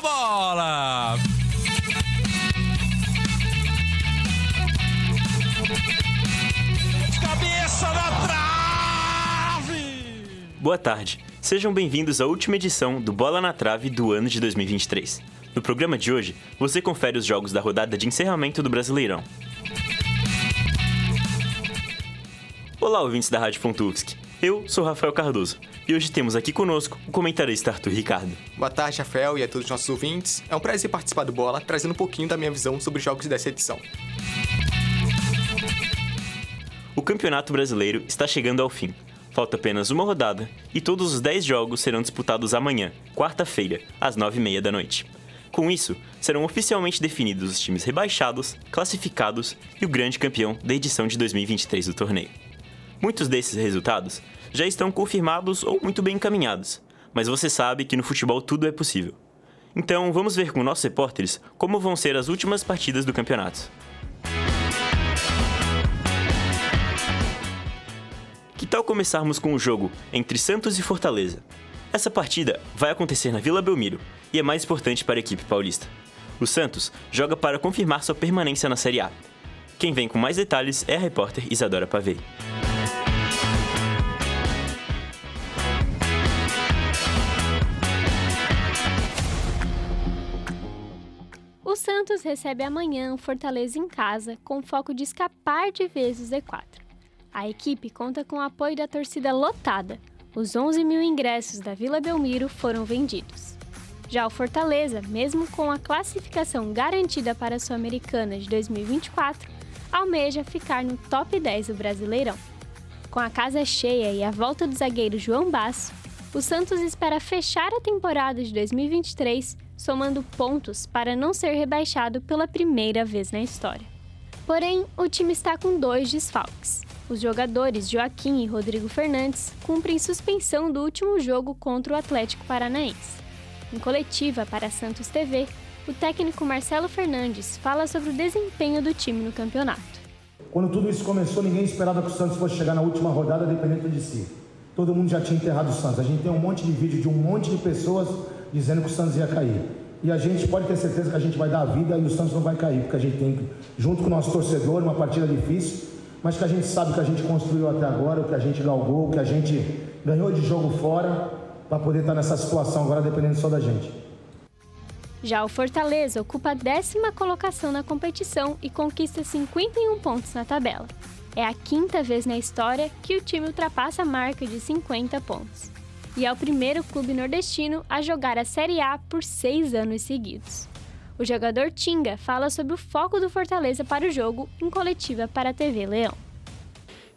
bola! Cabeça na trave! Boa tarde. Sejam bem-vindos à última edição do Bola na Trave do ano de 2023. No programa de hoje, você confere os jogos da rodada de encerramento do Brasileirão. Olá, ouvintes da Rádio Fontuvsk. Eu sou Rafael Cardoso e hoje temos aqui conosco o comentarista Arthur Ricardo. Boa tarde, Rafael, e a todos os nossos ouvintes. É um prazer participar do Bola, trazendo um pouquinho da minha visão sobre os jogos dessa edição. O Campeonato Brasileiro está chegando ao fim. Falta apenas uma rodada e todos os 10 jogos serão disputados amanhã, quarta-feira, às 9h30 da noite. Com isso, serão oficialmente definidos os times rebaixados, classificados e o grande campeão da edição de 2023 do torneio. Muitos desses resultados já estão confirmados ou muito bem encaminhados, mas você sabe que no futebol tudo é possível. Então vamos ver com nossos repórteres como vão ser as últimas partidas do campeonato. Que tal começarmos com o jogo entre Santos e Fortaleza? Essa partida vai acontecer na Vila Belmiro e é mais importante para a equipe paulista. O Santos joga para confirmar sua permanência na Série A. Quem vem com mais detalhes é a repórter Isadora Pavei. Santos recebe amanhã o Fortaleza em casa, com foco de escapar de vez do Z4. A equipe conta com o apoio da torcida lotada. Os 11 mil ingressos da Vila Belmiro foram vendidos. Já o Fortaleza, mesmo com a classificação garantida para a Sul-Americana de 2024, almeja ficar no top 10 do Brasileirão. Com a casa cheia e a volta do zagueiro João Basso, o Santos espera fechar a temporada de 2023 somando pontos para não ser rebaixado pela primeira vez na história. Porém, o time está com dois desfalques. Os jogadores Joaquim e Rodrigo Fernandes cumprem suspensão do último jogo contra o Atlético Paranaense. Em coletiva para Santos TV, o técnico Marcelo Fernandes fala sobre o desempenho do time no campeonato. Quando tudo isso começou, ninguém esperava que o Santos fosse chegar na última rodada dependendo de si. Todo mundo já tinha enterrado o Santos. A gente tem um monte de vídeo de um monte de pessoas dizendo que o Santos ia cair. E a gente pode ter certeza que a gente vai dar a vida e o Santos não vai cair, porque a gente tem, junto com o nosso torcedor, uma partida difícil, mas que a gente sabe que a gente construiu até agora, o que a gente galgou, o que a gente ganhou de jogo fora, para poder estar nessa situação agora dependendo só da gente. Já o Fortaleza ocupa a décima colocação na competição e conquista 51 pontos na tabela. É a quinta vez na história que o time ultrapassa a marca de 50 pontos e é o primeiro clube nordestino a jogar a Série A por seis anos seguidos. O jogador Tinga fala sobre o foco do Fortaleza para o jogo em coletiva para a TV Leão.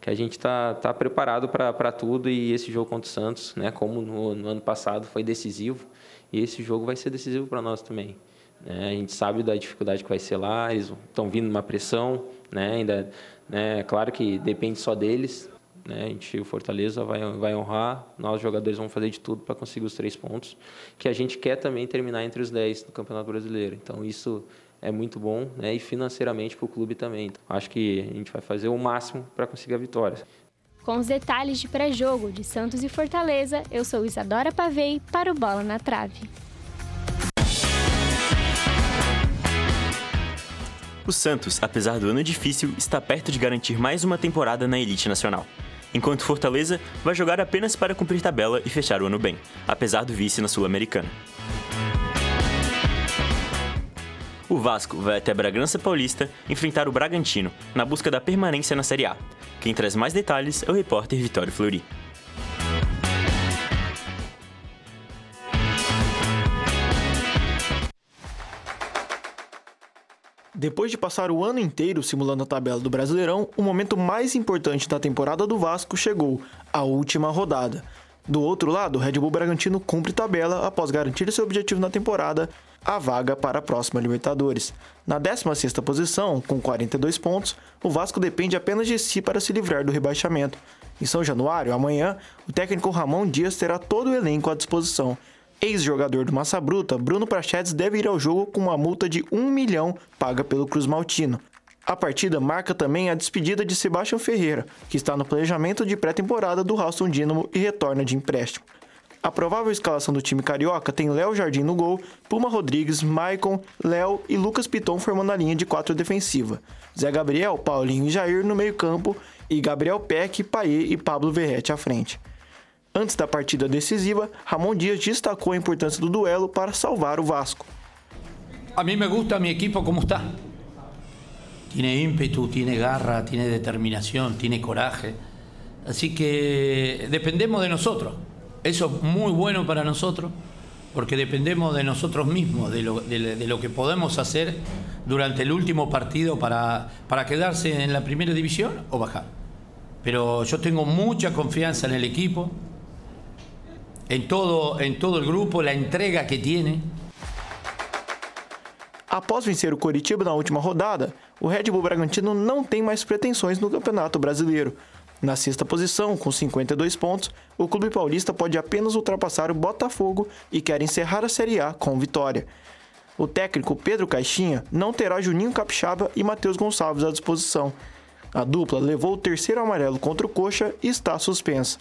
Que a gente está tá preparado para tudo e esse jogo contra o Santos, né, como no, no, ano passado, foi decisivo e esse jogo vai ser decisivo para nós também. Né? A gente sabe da dificuldade que vai ser lá, eles estão vindo uma pressão, né, ainda, né, claro que depende só deles, né? A gente, o Fortaleza vai, vai honrar, nós jogadores vamos fazer de tudo para conseguir os três pontos, que a gente quer também terminar entre os dez no Campeonato Brasileiro. Então isso é muito bom né? e financeiramente para o clube também. Então, acho que a gente vai fazer o máximo para conseguir a vitória. Com os detalhes de pré-jogo de Santos e Fortaleza, eu sou Isadora Pavei para o Bola na Trave. O Santos, apesar do ano difícil, está perto de garantir mais uma temporada na elite nacional enquanto Fortaleza vai jogar apenas para cumprir tabela e fechar o ano bem, apesar do vice na Sul-Americana. O Vasco vai até Bragança Paulista enfrentar o Bragantino, na busca da permanência na Série A. Quem traz mais detalhes é o repórter Vitório Flori. Depois de passar o ano inteiro simulando a tabela do Brasileirão, o momento mais importante da temporada do Vasco chegou, a última rodada. Do outro lado, o Red Bull Bragantino cumpre tabela após garantir seu objetivo na temporada, a vaga para a próxima Libertadores. Na 16ª posição, com 42 pontos, o Vasco depende apenas de si para se livrar do rebaixamento. Em São Januário, amanhã, o técnico Ramon Dias terá todo o elenco à disposição Ex-jogador do Massa Bruta, Bruno Prachetes deve ir ao jogo com uma multa de 1 milhão paga pelo Cruz Maltino. A partida marca também a despedida de Sebastião Ferreira, que está no planejamento de pré-temporada do Ralston Dínamo e retorna de empréstimo. A provável escalação do time carioca tem Léo Jardim no gol, Puma Rodrigues, Maicon, Léo e Lucas Piton formando a linha de quatro defensiva. Zé Gabriel, Paulinho e Jair no meio-campo e Gabriel Peck, Paê e Pablo Verrete à frente. Antes da partida decisiva, Ramon Dias destacou a importância do duelo para salvar o Vasco. A mí me gusta mi equipo como está. Tiene ímpetu, tiene garra, tiene determinación, tiene coraje. Así que dependemos de nosotros. Eso es muy bueno para nosotros, porque dependemos de nosotros mismos, de lo, de- de lo que podemos hacer durante el último partido para, para quedarse en la primera división o bajar. Pero yo tengo mucha confianza en el equipo, en todo, en todo el grupo, la entrega que tiene. Após vencer o Coritiba na última rodada, o Red Bull Bragantino não tem mais pretensões no Campeonato Brasileiro. Na sexta posição, com 52 pontos, o clube paulista pode apenas ultrapassar o Botafogo e quer encerrar a Série A com vitória. O técnico Pedro Caixinha não terá Juninho Capixaba e Matheus Gonçalves à disposição. A dupla levou o terceiro amarelo contra o Coxa e está suspensa.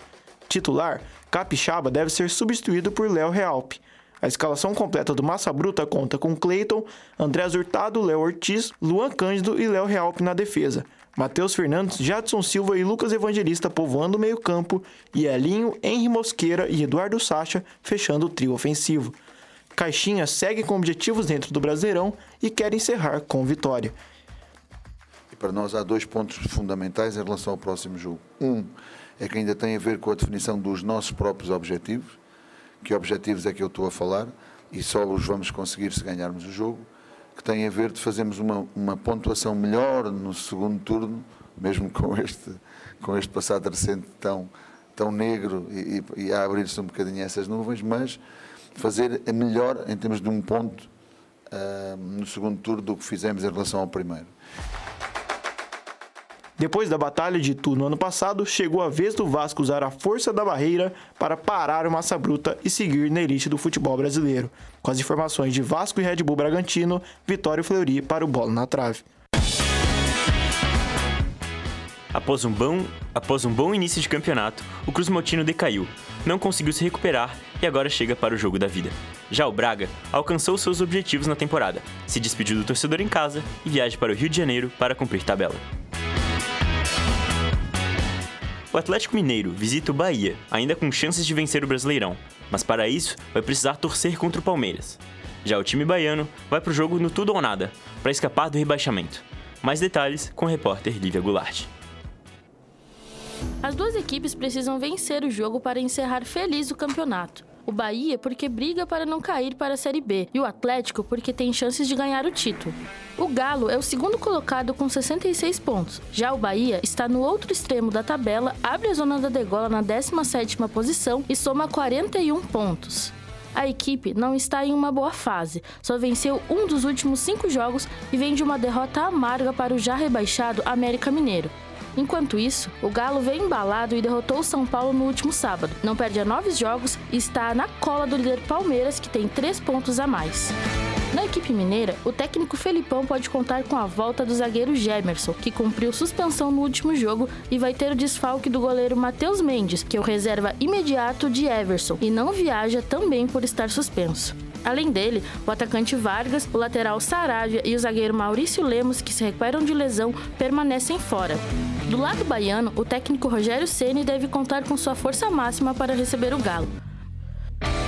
Titular, Capixaba deve ser substituído por Léo Realpe. A escalação completa do Massa Bruta conta com Cleiton, André Hurtado, Léo Ortiz, Luan Cândido e Léo Realpe na defesa. Matheus Fernandes, Jadson Silva e Lucas Evangelista povoando o meio-campo e Elinho, Henri Mosqueira e Eduardo Sacha fechando o trio ofensivo. Caixinha segue com objetivos dentro do Brasileirão e quer encerrar com vitória. Para nós há dois pontos fundamentais em relação ao próximo jogo. Um é que ainda tem a ver com a definição dos nossos próprios objetivos. Que objetivos é que eu estou a falar? E só os vamos conseguir se ganharmos o jogo. Que tem a ver de fazermos uma, uma pontuação melhor no segundo turno, mesmo com este, com este passado recente tão, tão negro e, e, a abrir-se um bocadinho essas nuvens, mas fazer melhor em termos de um ponto ah, no segundo turno do que fizemos em relação ao primeiro. Depois da batalha de Itu no ano passado, chegou a vez do Vasco usar a força da barreira para parar o Massa Bruta e seguir na elite do futebol brasileiro. Com as informações de Vasco e Red Bull Bragantino, Vitório Fleury para o Bola na Trave. Após um, bom, após um bom início de campeonato, o Cruz Maltino decaiu, não conseguiu se recuperar e agora chega para o jogo da vida. Já o Braga alcançou seus objetivos na temporada, se despediu do torcedor em casa e viaja para o Rio de Janeiro para cumprir tabela. O Atlético Mineiro visita o Bahia, ainda com chances de vencer o Brasileirão, mas para isso vai precisar torcer contra o Palmeiras. Já o time baiano vai para o jogo no tudo ou nada, para escapar do rebaixamento. Mais detalhes com a repórter Lívia Goulart. As duas equipes precisam vencer o jogo para encerrar feliz o campeonato. O Bahia porque briga para não cair para a Série B e o Atlético porque tem chances de ganhar o título. O Galo é o segundo colocado com 66 pontos. Já o Bahia está no outro extremo da tabela, abre a zona da degola na 17ª posição e soma 41 pontos. A equipe não está em uma boa fase, só venceu um dos últimos cinco jogos e vem de uma derrota amarga para o já rebaixado América Mineiro. Enquanto isso, o Galo vem embalado e derrotou o São Paulo no último sábado. Não perde a nove jogos e está na cola do líder Palmeiras, que tem três pontos a mais. Na equipe mineira, o técnico Felipão pode contar com a volta do zagueiro Gemerson, que cumpriu suspensão no último jogo e vai ter o desfalque do goleiro Matheus Mendes, que é o reserva imediato de Everson e não viaja também por estar suspenso. Além dele, o atacante Vargas, o lateral Saravia e o zagueiro Maurício Lemos, que se recuperam de lesão, permanecem fora. Do lado baiano, o técnico Rogério Ceni deve contar com sua força máxima para receber o Galo.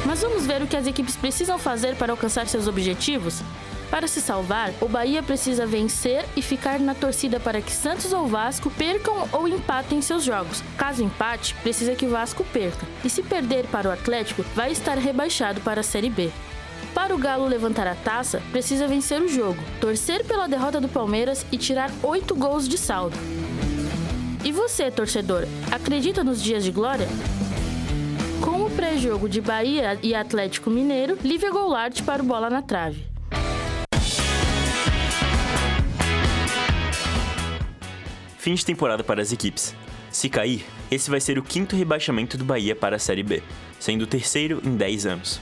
Mas vamos ver o que as equipes precisam fazer para alcançar seus objetivos? Para se salvar, o Bahia precisa vencer e ficar na torcida para que Santos ou Vasco percam ou empatem seus jogos. Caso empate, precisa que Vasco perca. E se perder para o Atlético, vai estar rebaixado para a Série B. Para o Galo levantar a taça, precisa vencer o jogo, torcer pela derrota do Palmeiras e tirar oito gols de saldo. E você, torcedor, acredita nos dias de glória? Com o pré-jogo de Bahia e Atlético Mineiro, Lívia Goulart para o Bola na Trave. Fim de temporada para as equipes. Se cair, esse vai ser o quinto rebaixamento do Bahia para a Série B, sendo o terceiro em 10 anos.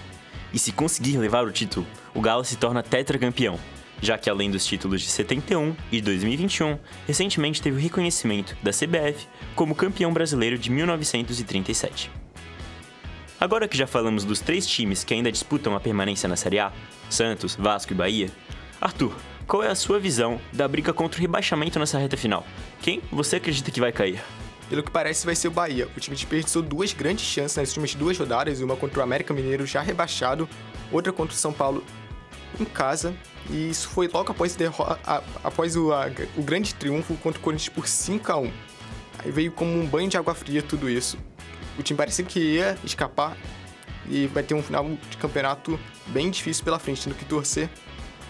E se conseguir levar o título, o Galo se torna tetracampeão, já que além dos títulos de 71 e de 2021, recentemente teve o reconhecimento da CBF como campeão brasileiro de 1937. Agora que já falamos dos três times que ainda disputam a permanência na Série A, Santos, Vasco e Bahia, Arthur, qual é a sua visão da briga contra o rebaixamento nessa reta final? Quem você acredita que vai cair? Pelo que parece, vai ser o Bahia. O time desperdiçou duas grandes chances nas últimas duas rodadas, uma contra o América Mineiro já rebaixado, outra contra o São Paulo em casa. E isso foi logo após, a, após o, a, o grande triunfo contra o Corinthians por 5 a 1 Aí veio como um banho de água fria tudo isso. O time parecia que ia escapar e vai ter um final de campeonato bem difícil pela frente, tendo que torcer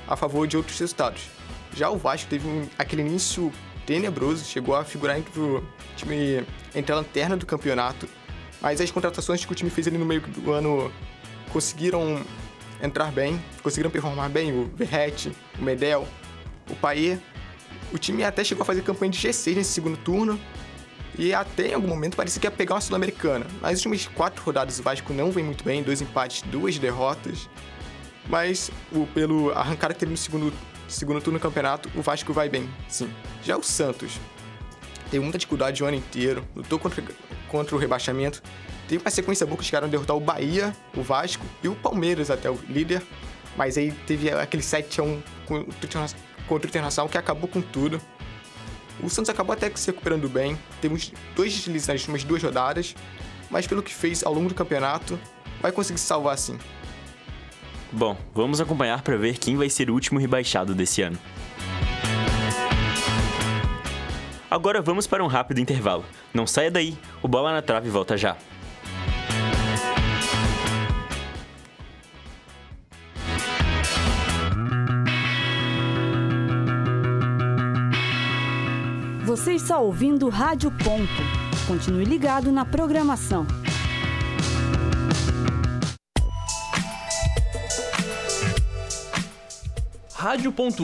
a favor de outros resultados. Já o Vasco teve um, aquele início tenebroso, chegou a figurar entre o time entre a lanterna do campeonato, mas as contratações que o time fez ali no meio do ano conseguiram entrar bem, conseguiram performar bem, o Verrete, o Medel, o Paê. O time até chegou a fazer campanha de G6 nesse segundo turno, e até em algum momento parecia que ia pegar uma Sul-Americana. Nas últimas quatro rodadas o Vasco não vem muito bem, dois empates, duas derrotas. Mas o, pelo arrancada que teve no segundo, segundo turno do campeonato, o Vasco vai bem, sim. Já o Santos teve muita dificuldade o ano inteiro, lutou contra, contra o rebaixamento. Teve uma sequência boa que chegaram a derrotar o Bahia, o Vasco e o Palmeiras até o líder. Mas aí teve aquele 7x1 contra o Internacional que acabou com tudo. O Santos acabou até se recuperando bem, temos dois deslizes nas últimas duas rodadas, mas pelo que fez ao longo do campeonato, vai conseguir se salvar sim. Bom, vamos acompanhar para ver quem vai ser o último rebaixado desse ano. Agora vamos para um rápido intervalo. Não saia daí, o Bola na Trave volta já. Você está ouvindo Rádio Ponto. Continue ligado na programação. Rádio Ponto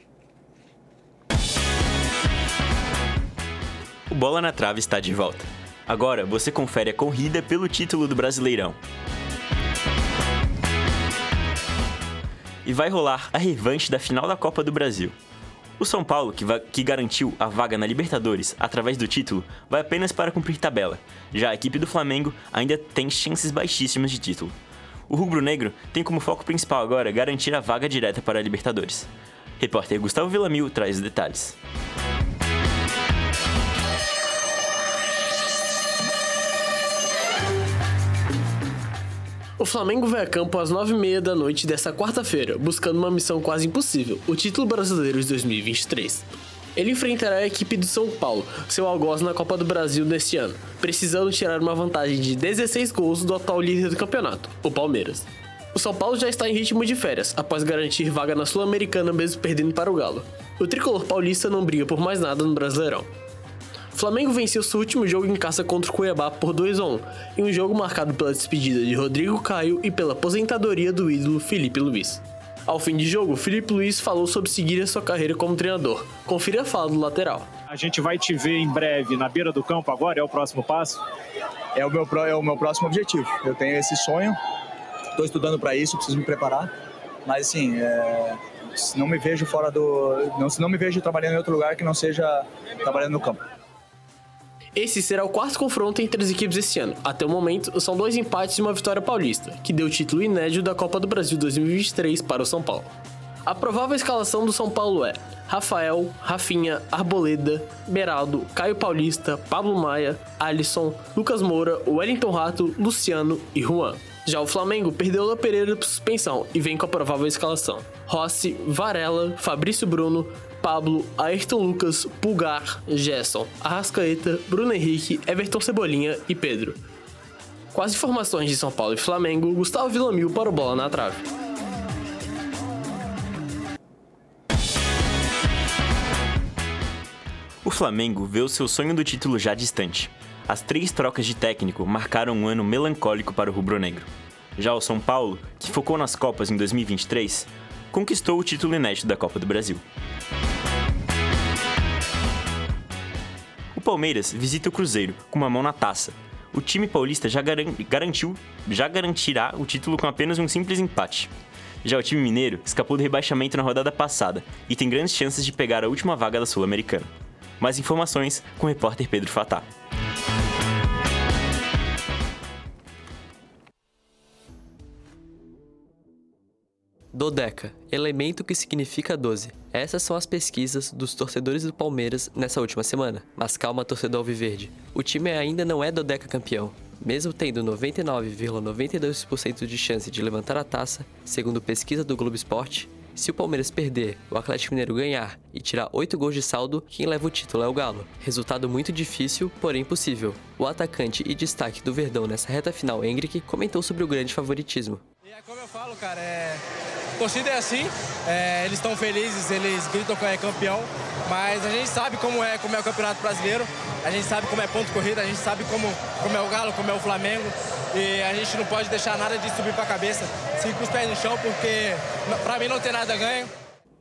O Bola na Trave está de volta. Agora você confere a corrida pelo título do Brasileirão. E vai rolar a revanche da final da Copa do Brasil. O São Paulo, que, que, garantiu a vaga na Libertadores através do título, vai apenas para cumprir tabela. Já a equipe do Flamengo ainda tem chances baixíssimas de título. O rubro-negro tem como foco principal agora garantir a vaga direta para a Libertadores. Repórter Gustavo Villamil traz os detalhes. O Flamengo vai a campo às 9h30 da noite desta quarta-feira, buscando uma missão quase impossível: o título brasileiro de 2023. Ele enfrentará a equipe do São Paulo, seu algoz na Copa do Brasil neste ano, precisando tirar uma vantagem de 16 gols do atual líder do campeonato, o Palmeiras. O São Paulo já está em ritmo de férias, após garantir vaga na Sul-Americana mesmo perdendo para o Galo. O tricolor paulista não briga por mais nada no Brasileirão. Flamengo venceu seu último jogo em casa contra o Cuiabá por 2 a 1, em um jogo marcado pela despedida de Rodrigo Caio e pela aposentadoria do ídolo Felipe Luiz. Ao fim de jogo, Felipe Luiz falou sobre seguir a sua carreira como treinador. Confira a fala do lateral. A gente vai te ver em breve na beira do campo agora, é o próximo passo? É o meu, é o meu próximo objetivo. Eu tenho esse sonho, estou estudando para isso, preciso me preparar. Mas assim, é... não me vejo fora do. Não, não me vejo trabalhando em outro lugar que não seja trabalhando no campo. Esse será o quarto confronto entre as equipes esse ano. Até o momento, são dois empates e uma vitória paulista, que deu o título inédito da Copa do Brasil 2023 para o São Paulo. A provável escalação do São Paulo é Rafael, Rafinha, Arboleda, Beraldo, Caio Paulista, Pablo Maia, Alisson, Lucas Moura, Wellington Rato, Luciano e Juan. Já o Flamengo perdeu o Pereira por suspensão e vem com a provável escalação: Rossi, Varela, Fabrício Bruno, Pablo, Ayrton Lucas, Pulgar, Gerson, Arrascaeta, Bruno Henrique, Everton Cebolinha e Pedro. Com as informações de São Paulo e Flamengo, Gustavo Villamil para o Bola na Trave. O Flamengo vê o seu sonho do título já distante. as três trocas de técnico marcaram um ano melancólico para o rubro-negro. Já o São Paulo, que focou nas Copas em 2023, conquistou o título inédito da Copa do Brasil. Palmeiras visita o Cruzeiro com uma mão na taça. O time paulista já garantiu, já garantirá o título com apenas um simples empate. Já o time mineiro escapou do rebaixamento na rodada passada e tem grandes chances de pegar a última vaga da Sul-Americana. Mais informações com o repórter Pedro Fatá. Dodeca, elemento que significa 12. Essas são as pesquisas dos torcedores do Palmeiras nessa última semana. Mas calma, torcedor alviverde. O time ainda não é Dodeca campeão. Mesmo tendo 99,92% de chance de levantar a taça, segundo pesquisa do Globo Esporte, se o Palmeiras perder, o Atlético Mineiro ganhar e tirar 8 gols de saldo, quem leva o título é o Galo. Resultado muito difícil, porém possível. O atacante e destaque do Verdão nessa reta final, Hendrick, comentou sobre o grande favoritismo. É como eu falo, cara, é... a torcida é assim, é... eles estão felizes, eles gritam que é campeão, mas a gente sabe como é, como é o Campeonato Brasileiro, a gente sabe como é ponto corrida, a gente sabe como, como é o Galo, como é o Flamengo, e a gente não pode deixar nada de subir para a cabeça, seguir com os pés no chão, porque para mim não tem nada ganho.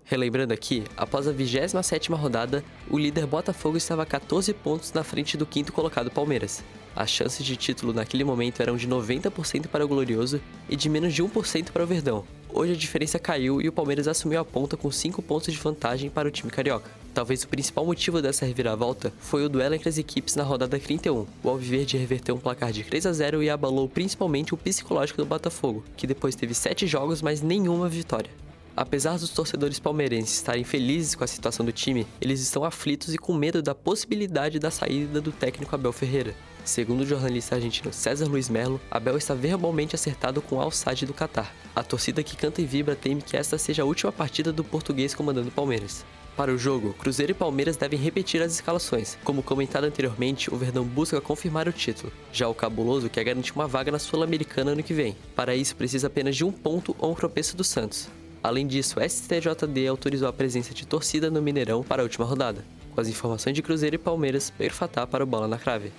Relembrando aqui, após a 27ª rodada, o líder Botafogo estava 14 pontos na frente do quinto colocado Palmeiras. As chances de título naquele momento eram de 90% para o Glorioso e de menos de 1% para o Verdão. Hoje a diferença caiu e o Palmeiras assumiu a ponta com 5 pontos de vantagem para o time carioca. Talvez o principal motivo dessa reviravolta foi o duelo entre as equipes na rodada 31. O Alviverde reverteu um placar de 3 a 0 e abalou principalmente o psicológico do Botafogo, que depois teve 7 jogos, mas nenhuma vitória. Apesar dos torcedores palmeirenses estarem felizes com a situação do time, eles estão aflitos e com medo da possibilidade da saída do técnico Abel Ferreira. Segundo o jornalista argentino César Luiz Melo, Abel está verbalmente acertado com o Al-Sadd do Catar. A torcida que canta e vibra teme que esta seja a última partida do português comandando o Palmeiras. Para o jogo, Cruzeiro e Palmeiras devem repetir as escalações. Como comentado anteriormente, o Verdão busca confirmar o título. Já o Cabuloso quer garantir uma vaga na Sul-Americana ano que vem. Para isso, precisa apenas de um ponto ou um tropeço do Santos. Além disso, o STJD autorizou a presença de torcida no Mineirão para a última rodada. Com as informações de Cruzeiro e Palmeiras, Pedro Fatá para o Bola na Crave.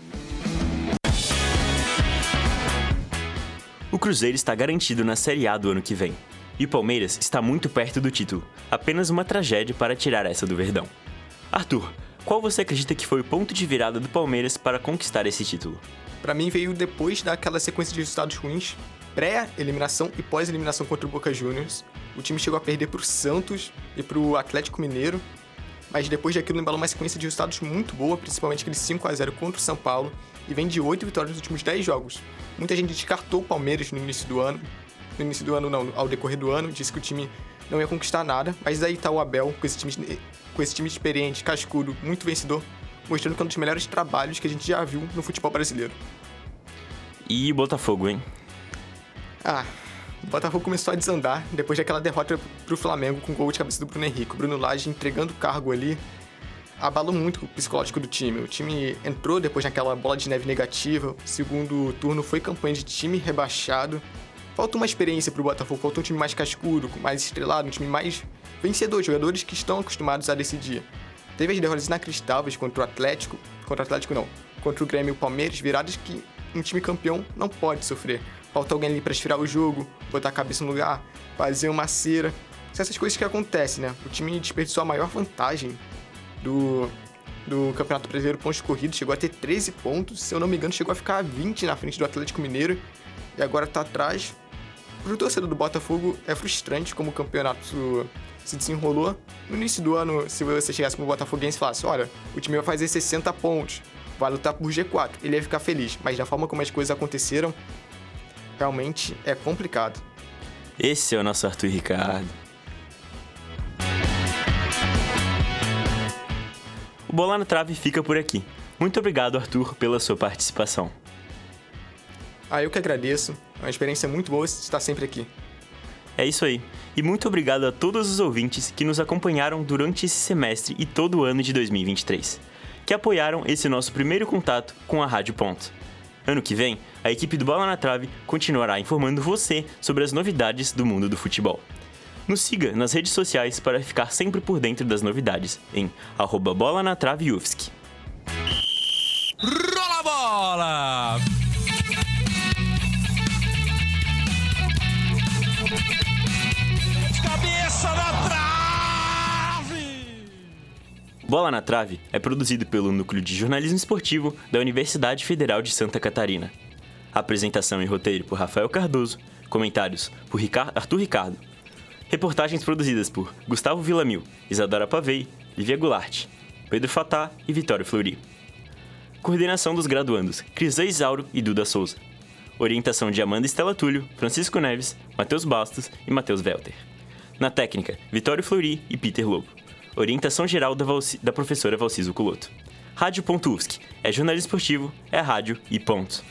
O Cruzeiro está garantido na Série A do ano que vem. E o Palmeiras está muito perto do título. Apenas uma tragédia para tirar essa do Verdão. Arthur, qual você acredita que foi o ponto de virada do Palmeiras para conquistar esse título? Para mim veio depois daquela sequência de resultados ruins, pré-eliminação e pós-eliminação contra o Boca Juniors. O time chegou a perder para o Santos e para o Atlético Mineiro, mas depois daquilo embalou uma sequência de resultados muito boa, principalmente aquele 5 a 0 contra o São Paulo, e vem de 8 vitórias nos últimos 10 jogos. Muita gente descartou o Palmeiras no início do ano, no início do ano não, ao decorrer do ano, disse que o time não ia conquistar nada, mas aí tá o Abel com esse time, com esse time experiente, cascudo, muito vencedor, mostrando que é um dos melhores trabalhos que a gente já viu no futebol brasileiro. E Botafogo, hein? Ah, o Botafogo começou a desandar depois daquela derrota pro Flamengo com gol de cabeça do Bruno Henrique. O Bruno Lage entregando o cargo ali abalou muito o psicológico do time. O time entrou depois naquela bola de neve negativa. O segundo turno foi campanha de time rebaixado. Falta uma experiência pro Botafogo, falta um time mais cascudo, mais estrelado, um time mais vencedor, jogadores que estão acostumados a decidir. Teve as derrotas inacreditáveis contra o Atlético, contra o Atlético não, contra o Grêmio e o Palmeiras, viradas que um time campeão não pode sofrer. Falta alguém ali para estirar o jogo, botar a cabeça no lugar, fazer uma cera. São essas coisas que acontecem, né? O time desperdiçou a maior vantagem do, do Campeonato Brasileiro pontos corridos, chegou a ter 13 pontos, se eu não me engano, chegou a ficar 20 na frente do Atlético Mineiro e agora tá atrás. Pro torcedor do Botafogo é frustrante como o campeonato se desenrolou. No início do ano, se você chegasse pro Botafoguense e falasse: olha, o time vai fazer 60 pontos, vai lutar por G4, ele ia ficar feliz, mas da forma como as coisas aconteceram, realmente é complicado. Esse é o nosso Arthur Ricardo. O Bola na Trave fica por aqui. Muito obrigado, Arthur, pela sua participação. Ah, eu que agradeço. É uma experiência muito boa estar sempre aqui. É isso aí. E muito obrigado a todos os ouvintes que nos acompanharam durante esse semestre e todo o ano de 2023, que apoiaram esse nosso primeiro contato com a Rádio Ponto. Ano que vem, a equipe do Bola na Trave continuará informando você sobre as novidades do mundo do futebol. Nos siga nas redes sociais para ficar sempre por dentro das novidades em arroba bola na trave Rola a bola! Bola na Trave é produzido pelo Núcleo de Jornalismo Esportivo da Universidade Federal de Santa Catarina. Apresentação e roteiro por Rafael Cardoso, comentários por Ricar- Arthur Ricardo. Reportagens produzidas por Gustavo Villamil, Isadora Pavei, Lívia Goulart, Pedro Fatá e Vitório Flori. Coordenação dos graduandos Crisan Isauro e Duda Souza. Orientação de Amanda Estela Túlio, Francisco Neves, Matheus Bastos e Matheus Welter. Na técnica, Vitório Flori e Peter Lobo. Orientação geral da, Valci- da professora Valciso Culoto. Rádio.UFSC. É jornalismo esportivo, é rádio e ponto.